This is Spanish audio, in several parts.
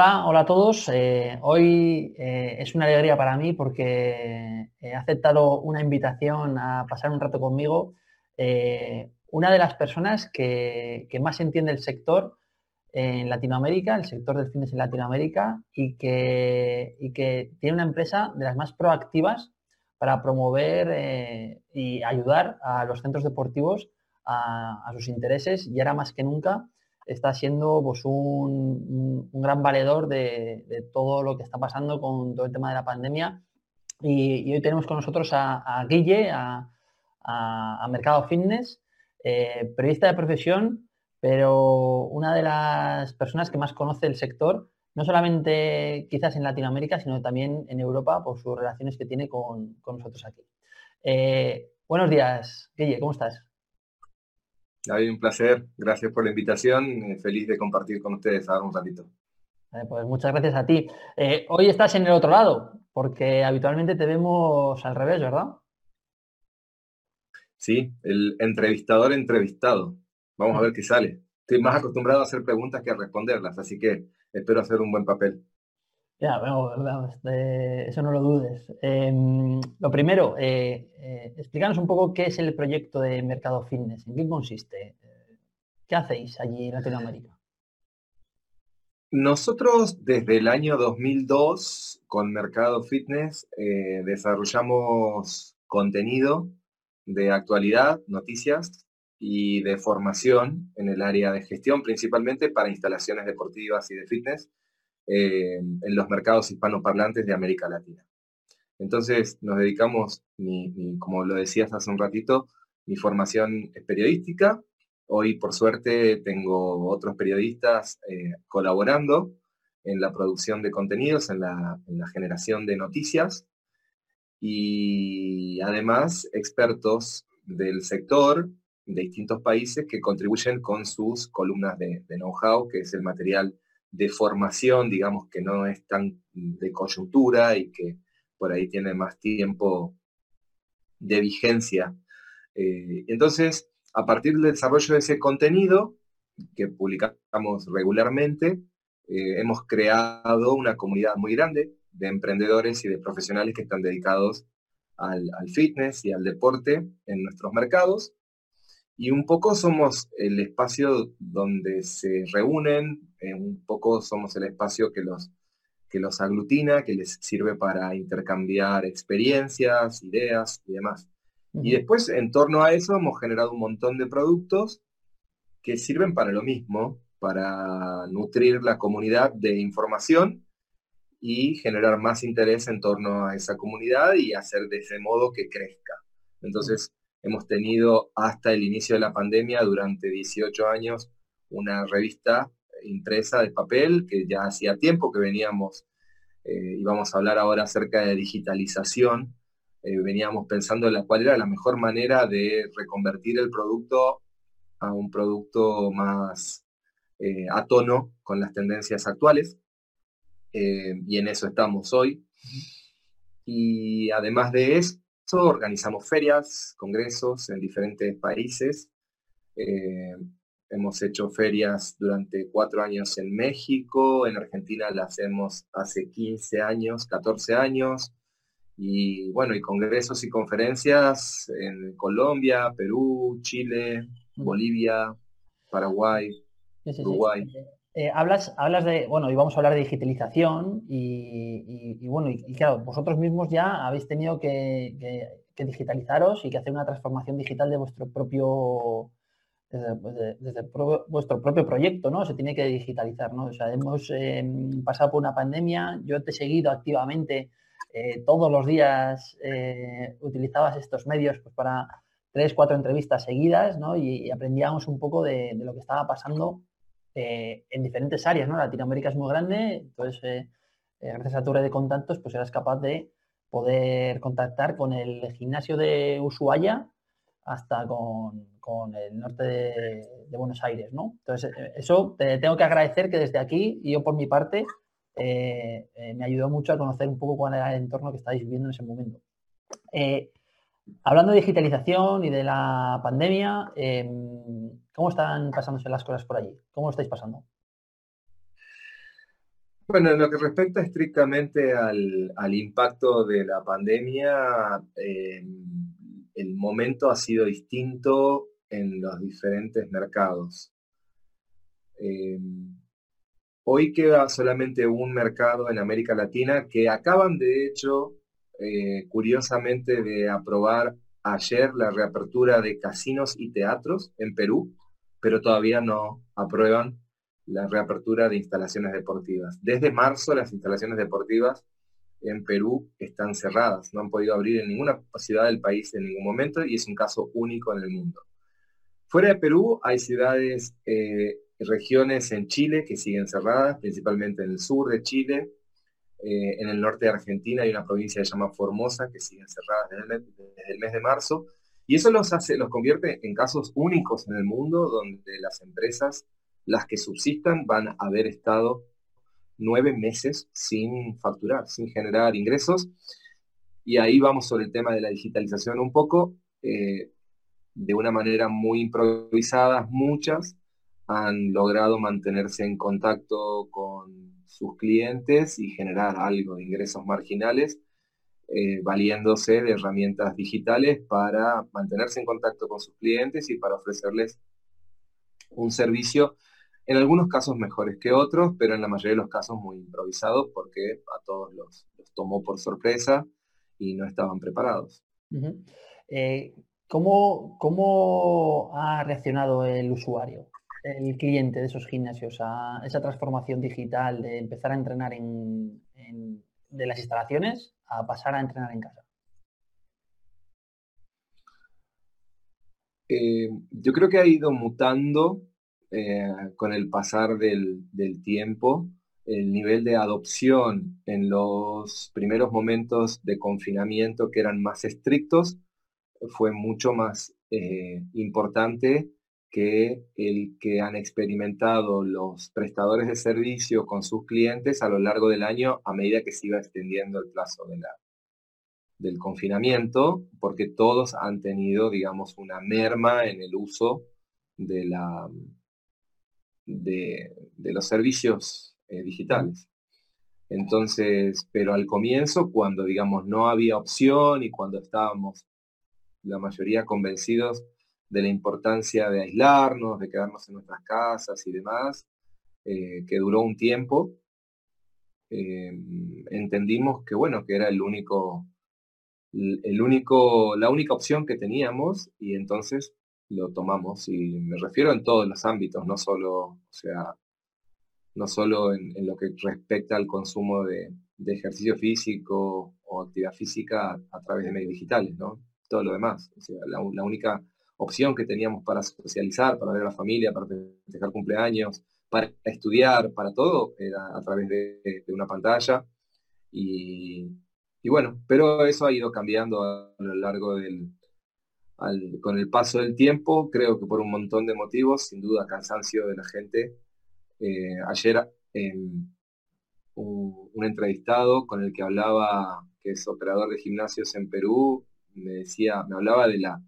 Hola, hola a todos. Eh, hoy eh, es una alegría para mí porque he aceptado una invitación a pasar un rato conmigo. Eh, una de las personas que, más entiende el sector en Latinoamérica, el sector del fitness en Latinoamérica, y que, tiene una empresa de las más proactivas para promover y ayudar a los centros deportivos a sus intereses y ahora más que nunca está siendo pues, un, gran valedor de, todo lo que está pasando con todo el tema de la pandemia. Y, hoy tenemos con nosotros a, Guille, a, Mercado Fitness, eh, periodista de profesión, pero una de las personas que más conoce el sector, no solamente quizás en Latinoamérica, sino también en Europa por sus relaciones que tiene con, nosotros aquí. Eh, buenos días, Guille, ¿cómo estás? David, un placer. Gracias por la invitación. Eh, feliz de compartir con ustedes ahora un ratito. pues muchas gracias a ti. Eh, hoy estás en el otro lado, porque habitualmente te vemos al revés, ¿verdad? Sí, el entrevistador entrevistado. Vamos a ver qué sale. Estoy más acostumbrado a hacer preguntas que a responderlas, así que espero hacer un buen papel. Ya, eso no lo dudes. Em, lo primero, eh, eh, un poco qué es el proyecto de Mercado Fitness, en qué consiste, qué hacéis allí en Latinoamérica. Nosotros desde el año 2002 con Mercado Fitness eh, desarrollamos contenido de actualidad, noticias y de formación en el área de gestión, principalmente para instalaciones deportivas y de fitness eh, en los mercados hispanoparlantes de América Latina. Entonces nos dedicamos, como lo decías hace un ratito, mi formación periodística. Hoy, por suerte, tengo otros periodistas eh, colaborando en la producción de contenidos, en la, en la, generación de noticias y además expertos del sector de distintos países que contribuyen con sus columnas de know-how, que es el material de formación, digamos, que no es tan de coyuntura y que por ahí tiene más tiempo de vigencia. Eh, entonces, a partir del desarrollo de ese contenido que publicamos regularmente, eh, hemos creado una comunidad muy grande de emprendedores y de profesionales que están dedicados al, al fitness y al deporte en nuestros mercados y un poco somos el espacio donde se reúnen, eh, un poco somos el espacio que los, que los aglutina, que les sirve para intercambiar experiencias, ideas y demás. Y después, en torno a eso, hemos generado un montón de productos que sirven para lo mismo, para nutrir la comunidad de información y generar más interés en torno a esa comunidad y hacer de ese modo que crezca. Entonces, Hemos tenido hasta el inicio de la pandemia, durante 18 años, una revista impresa de papel que ya hacía tiempo que veníamos, eh, y vamos a hablar ahora acerca de digitalización, eh, veníamos pensando en la cuál era la mejor manera de reconvertir el producto a un producto más eh, a tono con las tendencias actuales. y en eso estamos hoy. Y además de eso, organizamos ferias, congresos en diferentes países. Eh, hemos hecho ferias durante cuatro años en México, en Argentina las hacemos hace 15 años, 14 años, y bueno, y congresos y conferencias en Colombia, Perú, Chile, Bolivia, Paraguay, Uruguay. Eh, hablas, hablas de, bueno, y vamos a hablar de digitalización y, bueno, y, claro, vosotros mismos ya habéis tenido que, digitalizaros y que hacer una transformación digital de vuestro propio, desde, vuestro propio proyecto, ¿no? Se tiene que digitalizar, ¿no? O sea, hemos em, pasado por una pandemia, yo te he seguido activamente eh, todos los días, eh, utilizabas estos medios pues, para tres, cuatro entrevistas seguidas, ¿no? Y, aprendíamos un poco de lo que estaba pasando eh, en diferentes áreas, ¿no? Latinoamérica es muy grande, entonces eh, eh, gracias a tu red de contactos pues eras capaz de poder contactar con el gimnasio de Ushuaia hasta con, el norte de, Buenos Aires, ¿no? Entonces, eso te tengo que agradecer que desde aquí, yo por mi parte, me ayudó mucho a conocer un poco cuál era el entorno que estáis viviendo en ese momento. Hablando de digitalización y de la pandemia, em, ¿Cómo están pasándose las cosas por allí? ¿Cómo lo estáis pasando? Bueno, en lo que respecta estrictamente al, impacto de la pandemia, eh, el momento ha sido distinto en los diferentes mercados. Eh, hoy queda solamente un mercado en América Latina que acaban de hecho, eh, curiosamente, de aprobar ayer la reapertura de casinos y teatros en Perú, pero todavía no aprueban la reapertura de instalaciones deportivas. Desde marzo las instalaciones deportivas en Perú están cerradas, no han podido abrir en ninguna ciudad del país en ningún momento y es un caso único en el mundo. Fuera de Perú hay ciudades, eh, regiones en Chile que siguen cerradas, principalmente en el sur de Chile, eh, en el norte de Argentina hay una provincia que se llama Formosa que siguen cerradas desde el, mes, de marzo y eso los hace, los convierte en casos únicos en el mundo donde las empresas, las que subsistan, van a haber estado nueve meses sin facturar, sin generar ingresos. Y ahí vamos sobre el tema de la digitalización un poco. Eh, de una manera muy improvisada, muchas han logrado mantenerse en contacto con sus clientes y generar algo de ingresos marginales, eh, valiéndose de herramientas digitales para mantenerse en contacto con sus clientes y para ofrecerles un servicio en algunos casos mejores que otros, pero en la mayoría de los casos muy improvisados porque a todos los, tomó por sorpresa y no estaban preparados. Eh, ¿cómo, ha reaccionado el usuario, el cliente de esos gimnasios a esa transformación digital de empezar a entrenar en, de las instalaciones a pasar a entrenar en casa? Eh, yo creo que ha ido mutando eh, con el pasar del, tiempo, el nivel de adopción en los primeros momentos de confinamiento que eran más estrictos fue mucho más eh, importante que el que han experimentado los prestadores de servicio con sus clientes a lo largo del año a medida que se iba extendiendo el plazo de la, del confinamiento, porque todos han tenido, digamos, una merma en el uso de la, de, los servicios eh, digitales. Entonces, pero al comienzo, cuando digamos no había opción y cuando estábamos la mayoría convencidos de la importancia de aislarnos, de quedarnos en nuestras casas y demás, eh, que duró un tiempo, eh, entendimos que bueno, que era el único, el único, la única opción que teníamos y entonces lo tomamos y me refiero en todos los ámbitos, no solo, o sea, no solo en, lo que respecta al consumo de, ejercicio físico o actividad física a, través de medios digitales, ¿no? Todo lo demás. La, única opción que teníamos para socializar, para ver a la familia, para festejar cumpleaños, para estudiar, para todo, era a través de, una pantalla. Y, bueno, pero eso ha ido cambiando a lo largo del, con el paso del tiempo, creo que por un montón de motivos, sin duda cansancio de la gente. Eh, ayer un, un, entrevistado con el que hablaba, que es operador de gimnasios en Perú, me decía, me hablaba de la,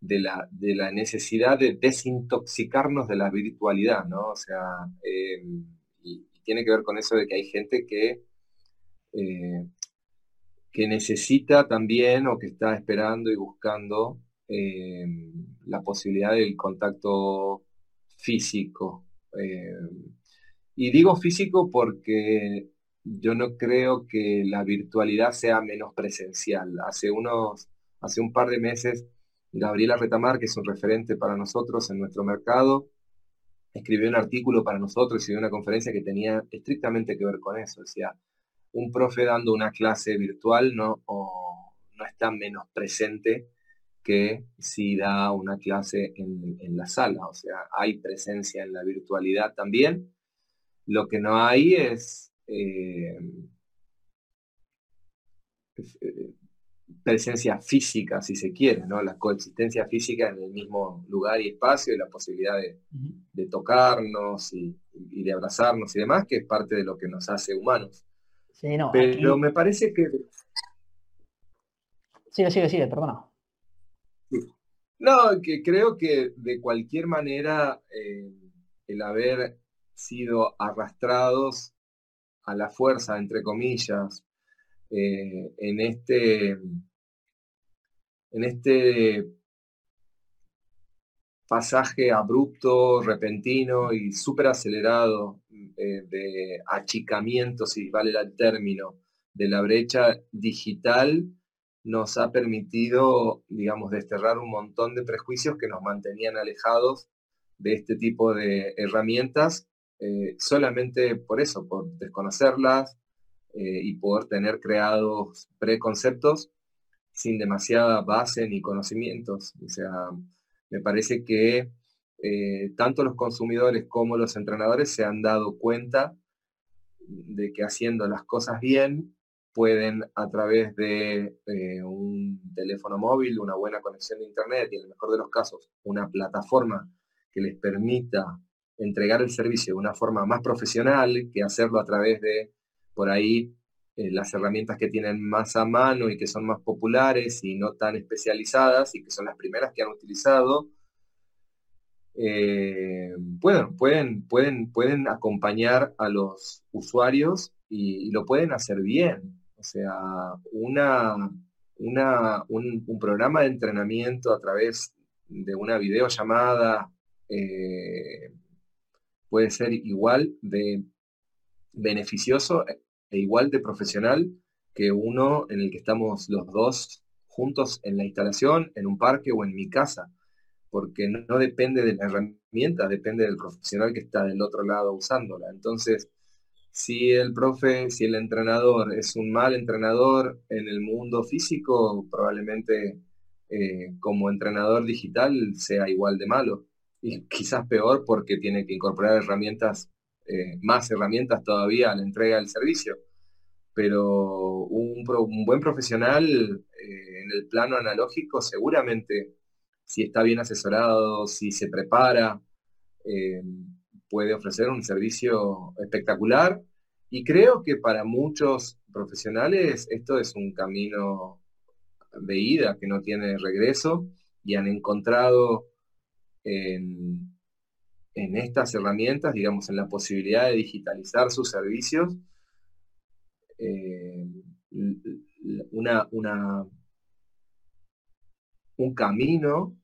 de la, de la necesidad de desintoxicarnos de la virtualidad, ¿no? O sea, eh, y, tiene que ver con eso de que hay gente que eh, que necesita también o que está esperando y buscando eh, la posibilidad del contacto físico. Y digo físico porque yo no creo que la virtualidad sea menos presencial. Hace, unos, hace un par de meses, Gabriela Retamar, que es un referente para nosotros en nuestro mercado, escribió un artículo para nosotros y una conferencia que tenía estrictamente que ver con eso. Decía, un profe dando una clase virtual no, no está menos presente que si da una clase en, la sala. O sea, hay presencia en la virtualidad también. Lo que no hay es, eh, eh, presencia física, si se quiere, ¿no? La coexistencia física en el mismo lugar y espacio y la posibilidad de, tocarnos y, de abrazarnos y demás, que es parte de lo que nos hace humanos. Pero me parece que... Sigue, sigue, sigue, perdona. No, que creo que de cualquier manera eh, el haber sido arrastrados a la fuerza, entre comillas, eh, en este, en este pasaje abrupto, repentino y súper acelerado eh, de achicamiento, si vale el término, de la brecha digital, nos ha permitido, digamos, desterrar un montón de prejuicios que nos mantenían alejados de este tipo de herramientas, eh, solamente por eso, por desconocerlas eh, y poder tener creados preconceptos sin demasiada base ni conocimientos. O sea, me parece que eh, tanto los consumidores como los entrenadores se han dado cuenta de que haciendo las cosas bien pueden a través de un teléfono móvil, una buena conexión de internet y en el mejor de los casos una plataforma que les permita entregar el servicio de una forma más profesional que hacerlo a través de, por ahí, eh, las herramientas que tienen más a mano y que son más populares y no tan especializadas y que son las primeras que han utilizado, eh, pueden, pueden, pueden, pueden acompañar a los usuarios y, lo pueden hacer bien. O sea, una, una, un, programa de entrenamiento a través de una videollamada eh, puede ser igual de beneficioso e igual de profesional que uno en el que estamos los dos juntos en la instalación, en un parque o en mi casa, porque no, depende de la herramienta, depende del profesional que está del otro lado usándola. Entonces, si el profe, si el entrenador es un mal entrenador en el mundo físico, probablemente eh, como entrenador digital sea igual de malo y quizás peor porque tiene que incorporar herramientas, eh, más herramientas todavía a la entrega del servicio. Pero un, buen profesional eh, en el plano analógico seguramente, si está bien asesorado, si se prepara, eh, puede ofrecer un servicio espectacular. Y creo que para muchos profesionales esto es un camino de ida que no tiene regreso y han encontrado en, estas herramientas, digamos, en la posibilidad de digitalizar sus servicios, eh, una, un camino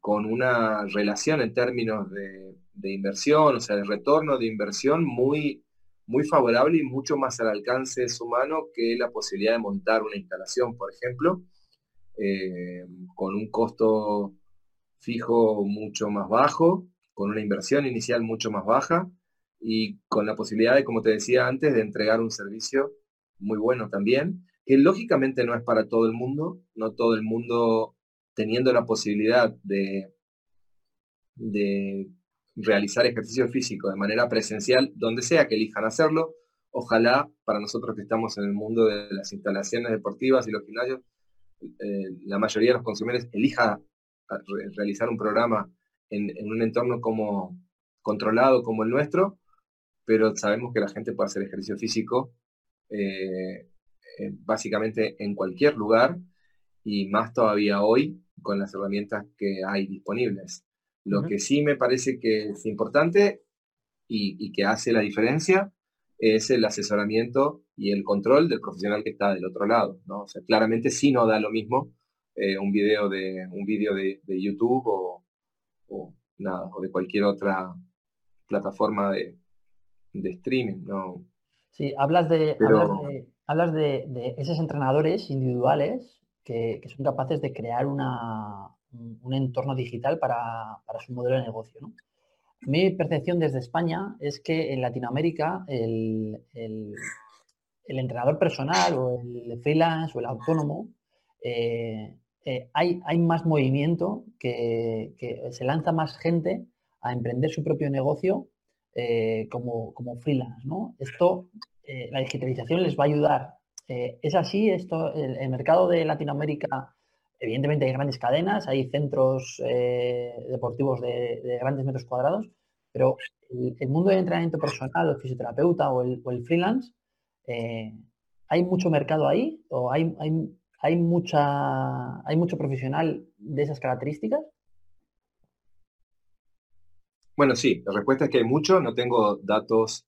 con una relación en términos de, inversión, o sea, de retorno de inversión muy, muy favorable y mucho más al alcance de su mano que la posibilidad de montar una instalación, por ejemplo, eh, con un costo fijo mucho más bajo, con una inversión inicial mucho más baja y con la posibilidad de, como te decía antes, de entregar un servicio muy bueno también, que lógicamente no es para todo el mundo, no todo el mundo teniendo la posibilidad de, realizar ejercicio físico de manera presencial, donde sea que elijan hacerlo. Ojalá para nosotros que estamos en el mundo de las instalaciones deportivas y los gimnasios, eh, la mayoría de los consumidores elija realizar un programa en, un entorno como controlado como el nuestro, pero sabemos que la gente puede hacer ejercicio físico eh, eh, básicamente en cualquier lugar y más todavía hoy con las herramientas que hay disponibles. Lo que sí me parece que es importante y, que hace la diferencia es el asesoramiento y el control del profesional que está del otro lado. ¿no? claramente sí no da lo mismo eh, un video de un video de, YouTube o, nada, o de cualquier otra plataforma de, streaming, ¿no? Sí, hablas de, hablas de, esos entrenadores individuales que, son capaces de crear una, un entorno digital para, su modelo de negocio. Mi percepción desde España es que en Latinoamérica el, el, entrenador personal o el freelance o el autónomo eh, eh, hay, más movimiento, que, se lanza más gente a emprender su propio negocio eh, como, freelance. ¿no? Esto, eh, la digitalización les va a ayudar. es así, esto, el, mercado de Latinoamérica, evidentemente hay grandes cadenas, hay centros deportivos de, grandes metros cuadrados, pero el, mundo del entrenamiento personal, el fisioterapeuta o el, freelance, ¿hay mucho mercado ahí? ¿O hay, hay ¿Hay, mucha, ¿Hay mucho profesional de esas características? Bueno, sí, la respuesta es que hay mucho, no tengo datos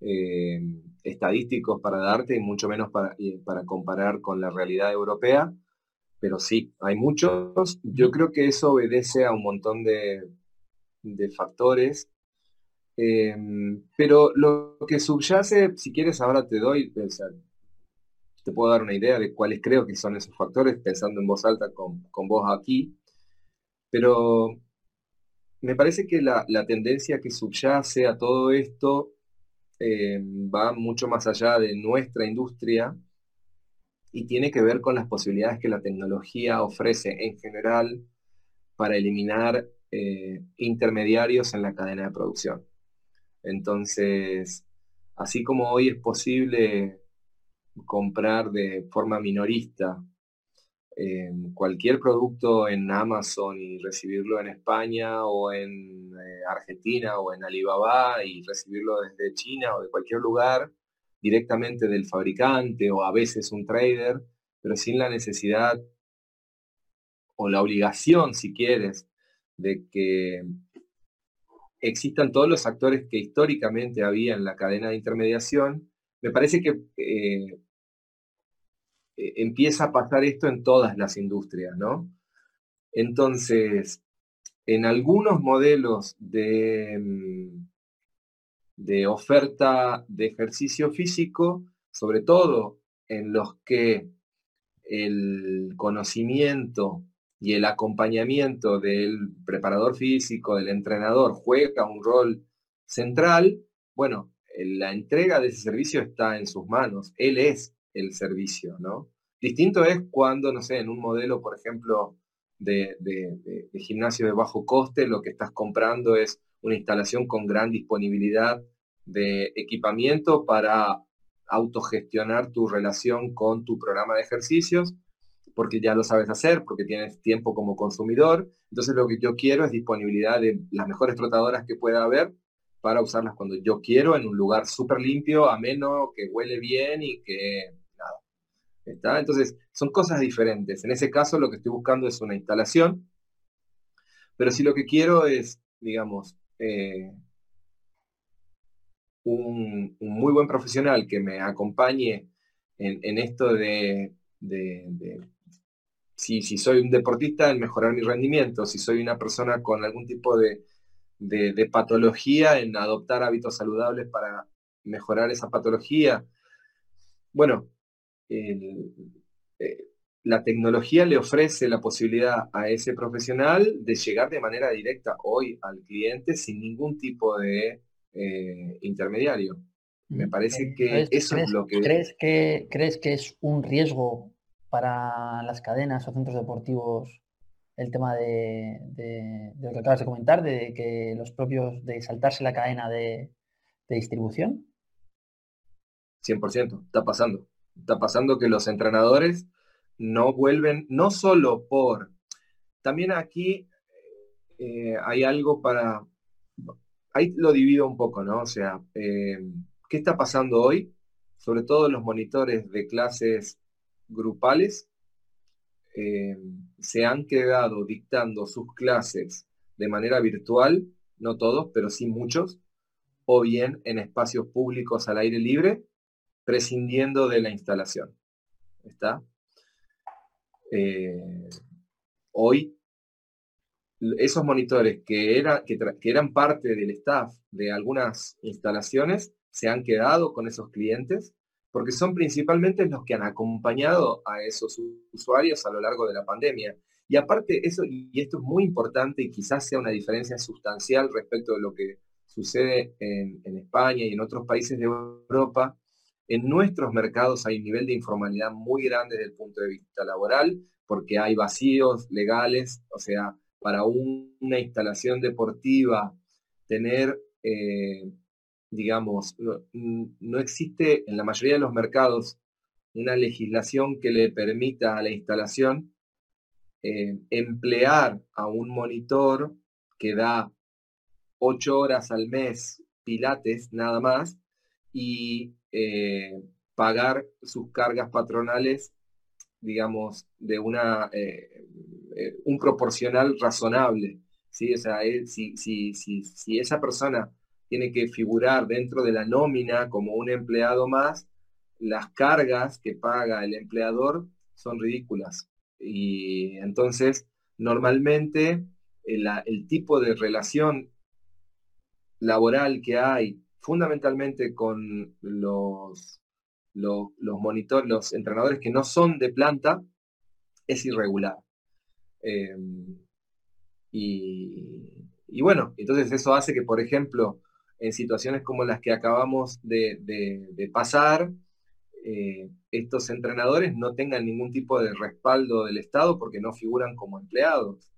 eh, estadísticos para darte y mucho menos para, para comparar con la realidad europea, pero sí, hay muchos. Yo creo que eso obedece a un montón de, factores, em, pero lo que subyace, si quieres ahora te doy, te puedo dar una idea de cuáles creo que son esos factores, pensando en voz alta con, con vos aquí, pero me parece que la, tendencia que subyace a todo esto eh, va mucho más allá de nuestra industria y tiene que ver con las posibilidades que la tecnología ofrece en general para eliminar eh, intermediarios en la cadena de producción. Entonces, así como hoy es posible comprar de forma minorista cualquier producto en Amazon y recibirlo en España o en eh, Argentina o en Alibaba y recibirlo desde China o de cualquier lugar directamente del fabricante o a veces un trader, pero sin la necesidad o la obligación, si quieres, de que existan todos los actores que históricamente había en la cadena de intermediación, me parece que eh, eh, empieza a pasar esto en todas las industrias, ¿no? Entonces, en algunos modelos de, mm, de oferta de ejercicio físico, sobre todo en los que el conocimiento y el acompañamiento del preparador físico, del entrenador, juega un rol central, bueno, la entrega de ese servicio está en sus manos. Él es el servicio, ¿no? Distinto es cuando, no sé, en un modelo, por ejemplo, de, gimnasio de bajo coste, lo que estás comprando es una instalación con gran disponibilidad de equipamiento para autogestionar tu relación con tu programa de ejercicios, porque ya lo sabes hacer, porque tienes tiempo como consumidor. Entonces lo que yo quiero es disponibilidad de las mejores trotadoras que pueda haber para usarlas cuando yo quiero, en un lugar súper limpio, ameno, que huele bien y que entonces, son cosas diferentes. En ese caso, lo que estoy buscando es una instalación, pero si lo que quiero es, digamos, eh, un, muy buen profesional que me acompañe en, esto de, si, soy un deportista, en mejorar mi rendimiento, si soy una persona con algún tipo de, de patología, en adoptar hábitos saludables para mejorar esa patología. Bueno, eh, la tecnología le ofrece la posibilidad a ese profesional de llegar de manera directa hoy al cliente sin ningún tipo de eh, intermediario. Me parece que eso es lo que... ¿crees, que... ¿Crees que es un riesgo para las cadenas o centros deportivos el tema de, lo que acabas de comentar, de que los propios, de saltarse la cadena de, de distribución? 100%, está pasando. Está pasando que los entrenadores no vuelven, no solo por... También aquí eh, hay algo para... Ahí lo divido un poco, ¿no? O sea, eh, ¿qué está pasando hoy? Sobre todo los monitores de clases grupales eh, se han quedado dictando sus clases de manera virtual, no todos, pero sí muchos, o bien en espacios públicos al aire libre, prescindiendo de la instalación. ¿Está? Eh, hoy, esos monitores que, que, eran parte del staff de algunas instalaciones se han quedado con esos clientes porque son principalmente los que han acompañado a esos usuarios a lo largo de la pandemia. Y aparte, eso, y esto es muy importante y quizás sea una diferencia sustancial respecto de lo que sucede en, España y en otros países de Europa, en nuestros mercados hay un nivel de informalidad muy grande desde el punto de vista laboral, porque hay vacíos legales, o sea, para una instalación deportiva, tener, eh, digamos, no, existe en la mayoría de los mercados una legislación que le permita a la instalación eh, emplear a un monitor que da ocho horas al mes pilates nada más y eh, pagar sus cargas patronales, digamos, de una, eh, un proporcional razonable. ¿sí? O sea, si, si, si, esa persona tiene que figurar dentro de la nómina como un empleado más, las cargas que paga el empleador son ridículas. Y entonces, normalmente, el, tipo de relación laboral que hay, fundamentalmente con los, los, los entrenadores que no son de planta, es irregular. Em, y, bueno, entonces eso hace que, por ejemplo, en situaciones como las que acabamos de, pasar, eh, estos entrenadores no tengan ningún tipo de respaldo del Estado porque no figuran como empleados.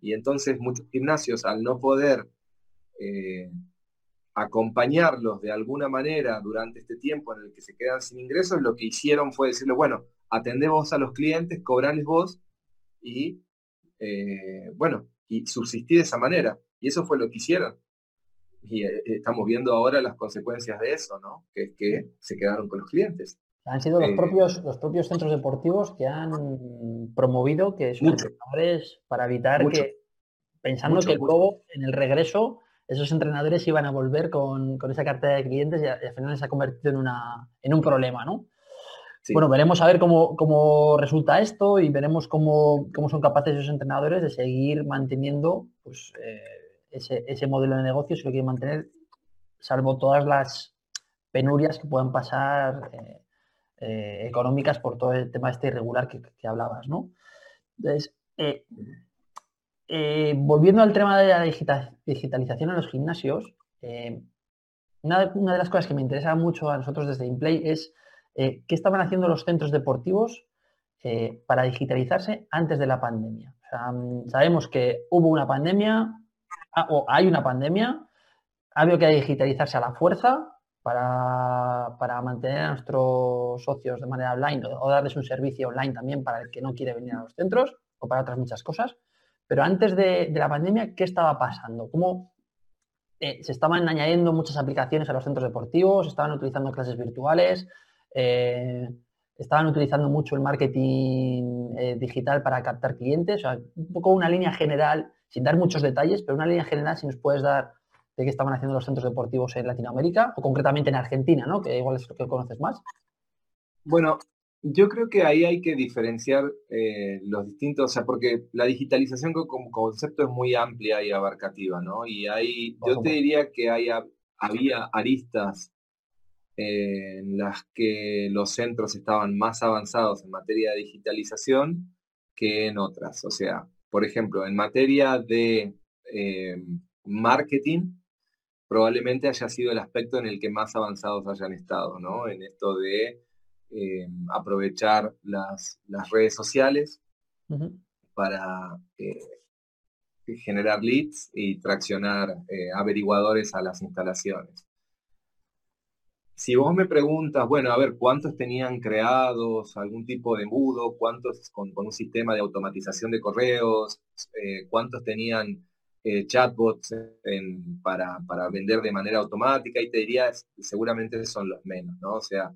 Y entonces muchos gimnasios, al no poder eh, acompañarlos de alguna manera durante este tiempo en el que se quedan sin ingresos, lo que hicieron fue decirle, bueno, atendé vos a los clientes, cobrales vos y, eh, bueno, y subsistí de esa manera. Y eso fue lo que hicieron. Y eh, estamos viendo ahora las consecuencias de eso, ¿no? Que es que se quedaron con los clientes. Han sido los, eh, propios, los propios centros deportivos que han promovido que sus entrenadores para evitar que, pensando que luego en el regreso esos entrenadores iban a volver con, esa cartera de clientes y, al final se ha convertido en, una, en un problema, ¿no? Bueno, veremos a ver cómo, resulta esto y veremos cómo, son capaces esos entrenadores de seguir manteniendo pues, eh, ese, modelo de negocio, si lo quieren mantener, salvo todas las penurias que puedan pasar eh, eh, económicas por todo el tema este irregular que, hablabas, ¿no? Entonces, volviendo al tema de la digitalización en los gimnasios, una, una, de las cosas que me interesa mucho a nosotros desde Inplay es eh, ¿qué estaban haciendo los centros deportivos eh, para digitalizarse antes de la pandemia? Mm, sabemos que hubo una pandemia o hay una pandemia, ha habido que digitalizarse a la fuerza para, mantener a nuestros socios de manera online o, darles un servicio online también para el que no quiere venir a los centros o para otras muchas cosas. Pero antes de, la pandemia, ¿qué estaba pasando? ¿Cómo eh, se estaban añadiendo muchas aplicaciones a los centros deportivos? ¿Estaban utilizando clases virtuales? Eh, estaban utilizando mucho el marketing eh, digital para captar clientes, un poco una línea general, sin dar muchos detalles, pero una línea general si nos puedes dar de qué estaban haciendo los centros deportivos en Latinoamérica o concretamente en Argentina, ¿no? que igual es lo que conoces más. Bueno, yo creo que ahí hay que diferenciar eh, los distintos, o sea, porque la digitalización como concepto es muy amplia y abarcativa, ¿no? Y ahí, yo te diría que hay, había aristas en las que los centros estaban más avanzados en materia de digitalización que en otras. O sea, por ejemplo, en materia de eh, marketing, probablemente haya sido el aspecto en el que más avanzados hayan estado, ¿no? En esto de eh, aprovechar las, redes sociales para eh, generar leads y traccionar averiguadores a las instalaciones si vos me preguntas, bueno, a ver, ¿cuántos tenían creados algún tipo de embudo? ¿Cuántos con, un sistema de automatización de correos? Eh, ¿Cuántos tenían eh, chatbots para, vender de manera automática? Y te diría, seguramente son los menos, ¿no? O sea,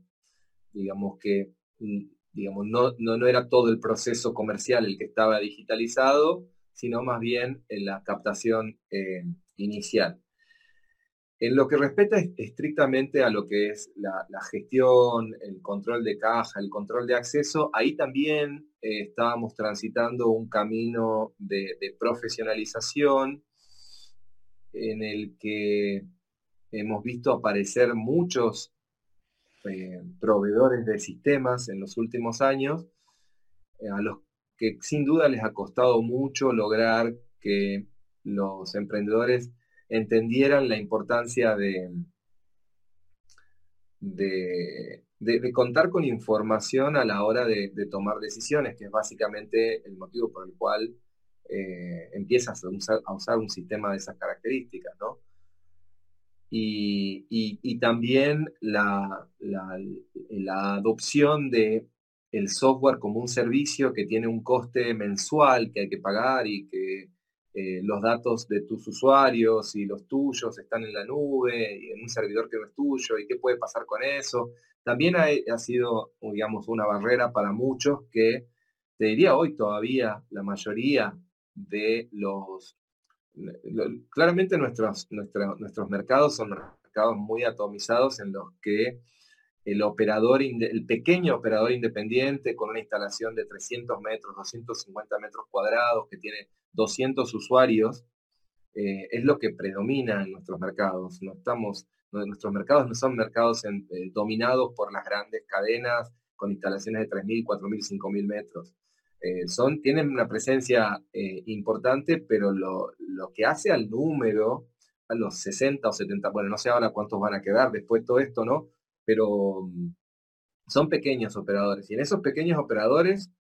digamos que mm, digamos, no, no, era todo el proceso comercial el que estaba digitalizado, sino más bien en la captación eh, inicial. En lo que respecta estrictamente a lo que es la, gestión, el control de caja, el control de acceso, ahí también eh, estábamos transitando un camino de, profesionalización en el que hemos visto aparecer muchos eh, proveedores de sistemas en los últimos años, eh, a los que sin duda les ha costado mucho lograr que los emprendedores entendieran la importancia de, de, contar con información a la hora de, tomar decisiones, que es básicamente el motivo por el cual eh, empiezas a usar, un sistema de esas características, ¿no? Y, también la, la, adopción de software como un servicio que tiene un coste mensual que hay que pagar y que eh, los datos de tus usuarios y los tuyos están en la nube y en un servidor que no es tuyo y qué puede pasar con eso. También ha, sido, digamos, una barrera para muchos que, te diría hoy todavía, la mayoría de los claramente nuestros, nuestros mercados son mercados muy atomizados en los que el operador, el pequeño operador independiente con una instalación de 300 metros, 250 metros cuadrados, que tiene 200 usuarios, eh, es lo que predomina en nuestros mercados. No estamos, nuestros mercados no son mercados eh, dominados por las grandes cadenas con instalaciones de 3.000, 4.000, 5.000 metros. Eh, son, tienen una presencia importante, pero lo, lo, que hace al número, a los 60 o 70, bueno, no sé ahora cuántos van a quedar después de todo esto, ¿no? Pero mm, son pequeños operadores. Y en esos pequeños operadores,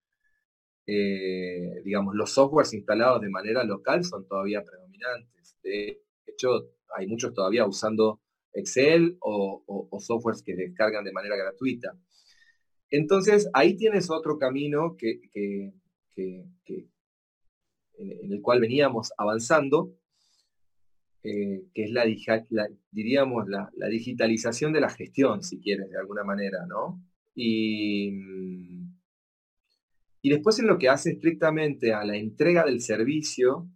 eh, digamos, los softwares instalados de manera local son todavía predominantes. De hecho, hay muchos todavía usando Excel o, softwares que descargan de manera gratuita. Entonces, ahí tienes otro camino que, en el cual veníamos avanzando, eh, que es la, diríamos, la, digitalización de la gestión, si quieres, de alguna manera, ¿no? Y, y después en lo que hace estrictamente a la entrega del servicio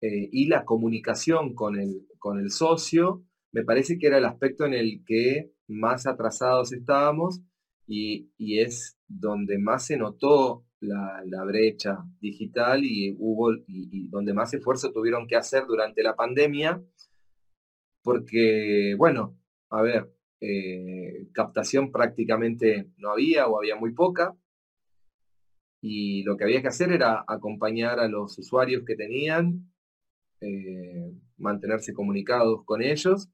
eh, y la comunicación con el, con el socio, me parece que era el aspecto en el que más atrasados estábamos y, y es donde más se notó la, brecha digital y hubo y, donde más esfuerzo tuvieron que hacer durante la pandemia, porque, bueno, a ver, eh, captación prácticamente no había o había muy poca, y lo que había que hacer era acompañar a los usuarios que tenían, eh, mantenerse comunicados con ellos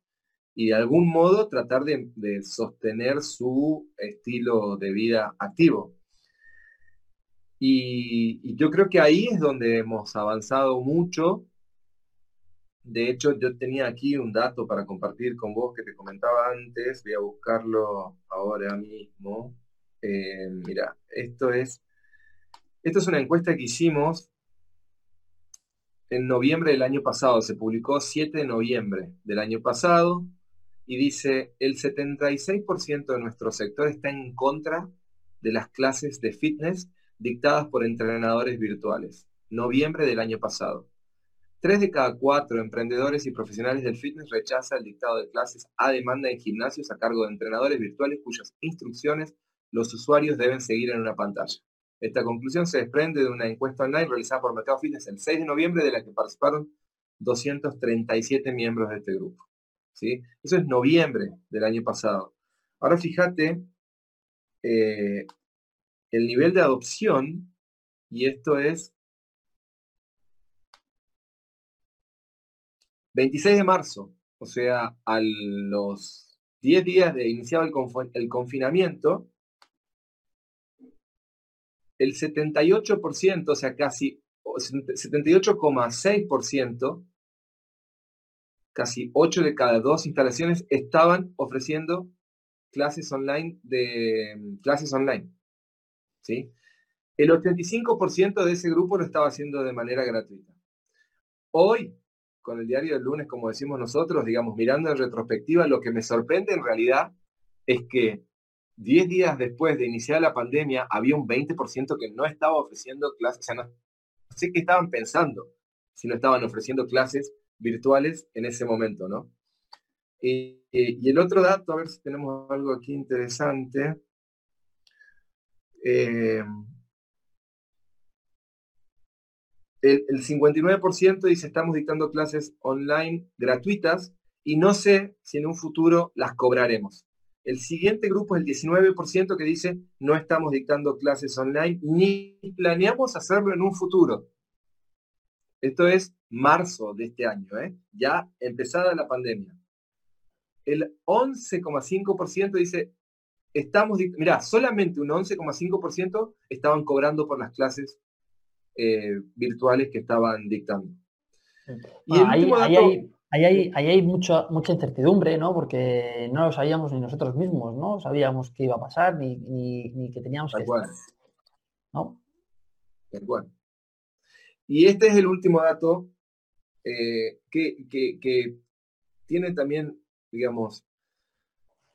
y de algún modo tratar de sostener su estilo de vida activo. Y, yo creo que ahí es donde hemos avanzado mucho. De hecho, yo tenía aquí un dato para compartir con vos que te comentaba antes. Voy a buscarlo ahora mismo. Eh, mira, esto es, esto es una encuesta que hicimos en noviembre del año pasado. Se publicó 7 de noviembre del año pasado y dice, el 76% de nuestro sector está en contra de las clases de fitness dictadas por entrenadores virtuales, noviembre del año pasado. Tres de cada cuatro emprendedores y profesionales del fitness rechaza el dictado de clases a demanda en gimnasios a cargo de entrenadores virtuales cuyas instrucciones los usuarios deben seguir en una pantalla. Esta conclusión se desprende de una encuesta online realizada por Mercado Fitness el 6 de noviembre, de la que participaron 237 miembros de este grupo. ¿sí? Eso es noviembre del año pasado. Ahora fíjate eh, el nivel de adopción, y esto es 26 de marzo, o sea, a los 10 días de iniciado el, confinamiento, el 78%, o sea, casi 78,6%, casi 8 de cada 2 instalaciones estaban ofreciendo clases online de clases online. ¿Sí? El 85% de ese grupo lo estaba haciendo de manera gratuita. Hoy, con el diario del lunes, como decimos nosotros, digamos, mirando en retrospectiva, lo que me sorprende en realidad es que 10 días después de iniciar la pandemia había un 20% que no estaba ofreciendo clases, o sea, no sé qué estaban pensando si no estaban ofreciendo clases virtuales en ese momento, ¿no? Y, y el otro dato, a ver si tenemos algo aquí interesante. Eh, el, 59% dice estamos dictando clases online gratuitas y no sé si en un futuro las cobraremos. El siguiente grupo es el 19% que dice no estamos dictando clases online ni planeamos hacerlo en un futuro. Esto es marzo de este año, ¿eh? ya empezada la pandemia. El 11,5% dice estamos, mirá, solamente un 11,5% estaban cobrando por las clases eh, virtuales que estaban dictando. Y ahí, hay, hay, mucha incertidumbre, ¿no? Porque no lo sabíamos ni nosotros mismos, ¿no? Sabíamos qué iba a pasar ni, ni, que teníamos que... ¿no? Y este es el último dato eh, que, que, tiene también, digamos,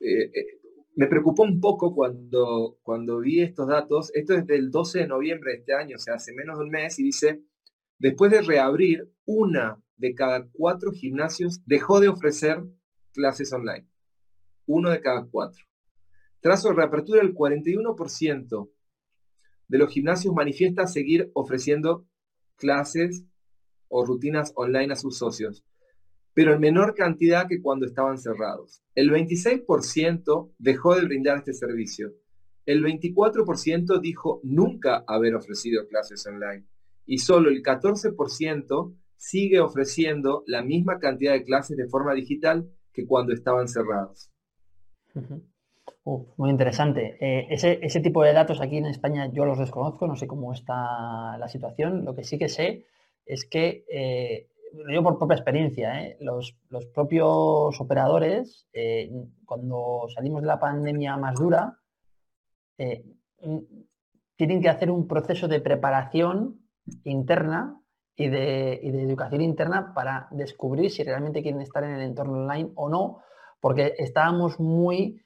eh, me preocupó un poco cuando, cuando vi estos datos. Esto es del 12 de noviembre de este año, o sea, hace menos de un mes, y dice, Después de reabrir, una de cada cuatro gimnasios dejó de ofrecer clases online. Uno de cada cuatro. Tras su reapertura, el 41% de los gimnasios manifiesta seguir ofreciendo clases o rutinas online a sus socios, pero en menor cantidad que cuando estaban cerrados. El 26% dejó de brindar este servicio. El 24% dijo nunca haber ofrecido clases online. Y solo el 14% sigue ofreciendo la misma cantidad de clases de forma digital que cuando estaban cerrados. muy interesante. Eh, ese, tipo de datos aquí en España yo los desconozco, no sé cómo está la situación. Lo que sí que sé es que eh, yo por propia experiencia, ¿eh? los, propios operadores, eh, cuando salimos de la pandemia más dura, eh, tienen que hacer un proceso de preparación interna y de, y de, educación interna para descubrir si realmente quieren estar en el entorno online o no, porque estábamos muy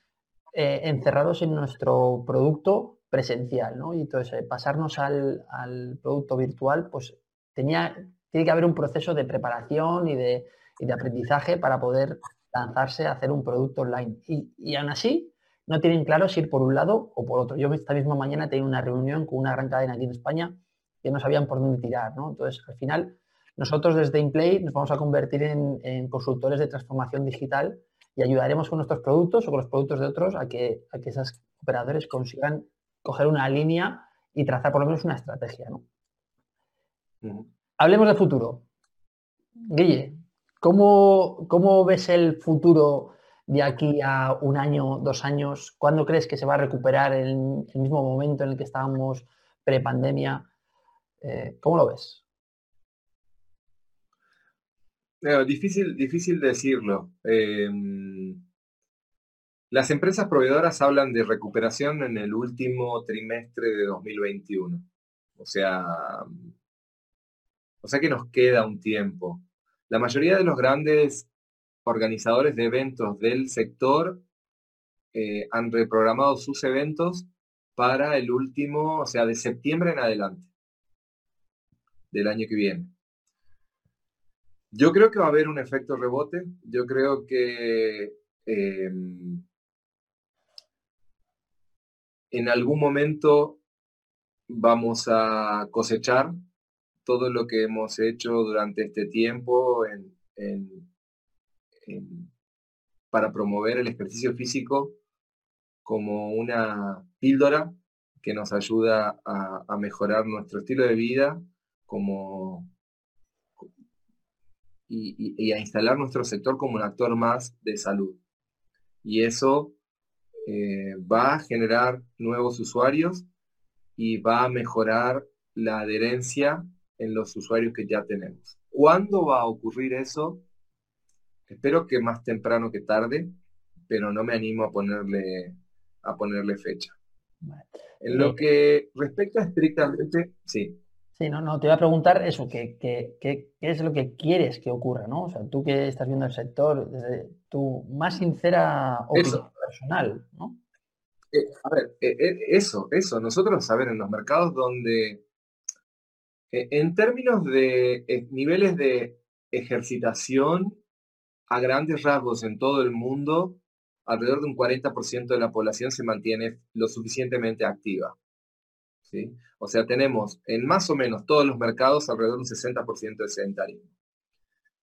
encerrados en nuestro producto presencial, ¿no? Y entonces pasarnos al, al producto virtual, pues tenía tiene que haber un proceso de preparación y de, aprendizaje para poder lanzarse a hacer un producto online. Y, aún así, no tienen claro si ir por un lado o por otro. Yo esta misma mañana tenía una reunión con una gran cadena aquí en España que no sabían por dónde tirar. Entonces, al final, nosotros desde Inplay nos vamos a convertir en, consultores de transformación digital y ayudaremos con nuestros productos o con los productos de otros a que, a que esos operadores consigan coger una línea y trazar por lo menos una estrategia. ¿no? Hablemos del futuro. Guille, ¿cómo, ves el futuro de aquí a un año, dos años? ¿Cuándo crees que se va a recuperar en el mismo momento en el que estábamos pre-pandemia? Eh, ¿Cómo lo ves? difícil, difícil decirlo. Em, las empresas proveedoras hablan de recuperación en el último trimestre de 2021. O sea, o sea que nos queda un tiempo. La mayoría de los grandes organizadores de eventos del sector eh, han reprogramado sus eventos para el último, o sea, de septiembre en adelante del año que viene. Yo creo que va a haber un efecto rebote. Yo creo que em, en algún momento vamos a cosechar todo lo que hemos hecho durante este tiempo para promover el ejercicio físico como una píldora que nos ayuda a, mejorar nuestro estilo de vida como, y, a instalar nuestro sector como un actor más de salud. Y eso eh, va a generar nuevos usuarios y va a mejorar la adherencia en los usuarios que ya tenemos. ¿Cuándo va a ocurrir eso? Espero que más temprano que tarde, pero no me animo a ponerle, a ponerle fecha. En lo eh, que respecta estrictamente, sí. Sí, no, no, te voy a preguntar eso, ¿qué, qué, es lo que quieres que ocurra, ¿no? O sea, tú que estás viendo el sector, desde tu más sincera opinión personal, ¿no? Eh, a ver, eh, eso, eso. Nosotros, a ver, en los mercados donde en términos de eh, niveles de ejercitación, a grandes rasgos en todo el mundo, alrededor de un 40% de la población se mantiene lo suficientemente activa. ¿sí? O sea, tenemos en más o menos todos los mercados alrededor de un 60% de sedentarismo.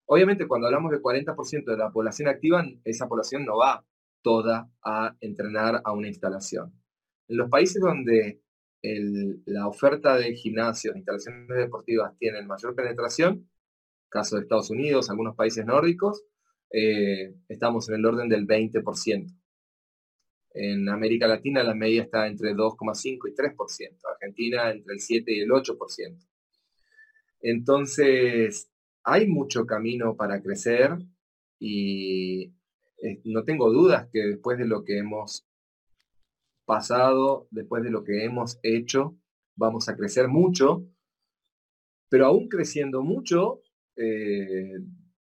Obviamente, cuando hablamos de 40% de la población activa, esa población no va toda a entrenar a una instalación. En los países donde la oferta de gimnasios, instalaciones deportivas tienen mayor penetración, caso de Estados Unidos, algunos países nórdicos, eh, estamos en el orden del 20%. En América Latina la media está entre 2,5 y 3%, Argentina entre el 7 y el 8%. Entonces, hay mucho camino para crecer y eh, no tengo dudas que después de lo que hemos pasado, después de lo que hemos hecho, vamos a crecer mucho, pero aún creciendo mucho, eh,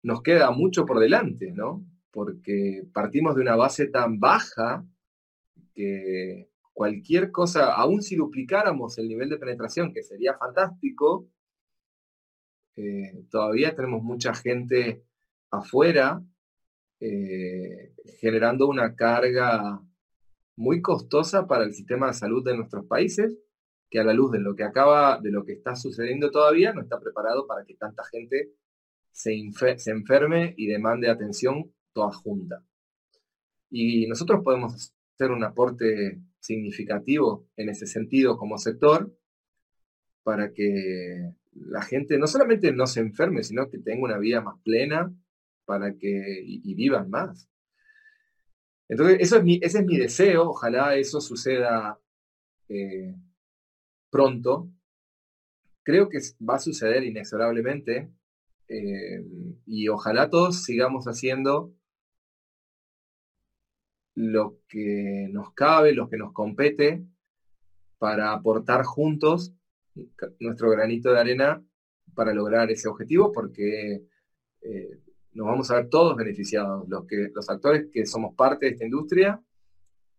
nos queda mucho por delante, ¿no? Porque partimos de una base tan baja que cualquier cosa, aún si duplicáramos el nivel de penetración, que sería fantástico, eh, todavía tenemos mucha gente afuera eh, generando una carga muy costosa para el sistema de salud de nuestros países, que a la luz de lo que acaba, de lo que está sucediendo todavía, no está preparado para que tanta gente se, se enferme y demande atención toda junta. Y nosotros podemos hacer un aporte significativo en ese sentido como sector para que la gente no solamente no se enferme, sino que tenga una vida más plena para que y, vivan más. Entonces, eso es mi, ese es mi deseo, ojalá eso suceda eh, pronto. Creo que va a suceder inexorablemente eh, y ojalá todos sigamos haciendo lo que nos cabe, lo que nos compete para aportar juntos nuestro granito de arena para lograr ese objetivo, porque eh, nos vamos a ver todos beneficiados, los, que, los actores que somos parte de esta industria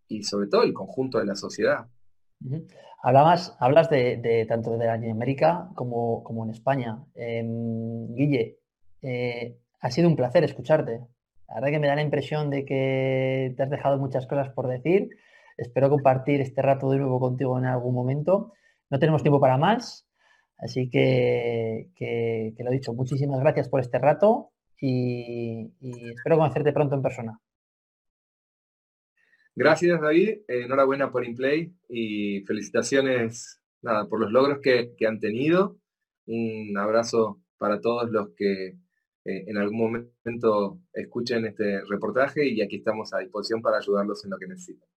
y sobre todo el conjunto de la sociedad. hablas de, tanto de Latinoamérica como, como en España. Em, Guille, eh, ha sido un placer escucharte. La verdad que me da la impresión de que te has dejado muchas cosas por decir. Espero compartir este rato de nuevo contigo en algún momento. No tenemos tiempo para más, así que, que, lo dicho, muchísimas gracias por este rato y, espero conocerte pronto en persona. Gracias, David. enhorabuena por InPlay y felicitaciones nada, por los logros que, han tenido. Un abrazo para todos los que eh, en algún momento escuchen este reportaje y aquí estamos a disposición para ayudarlos en lo que necesiten.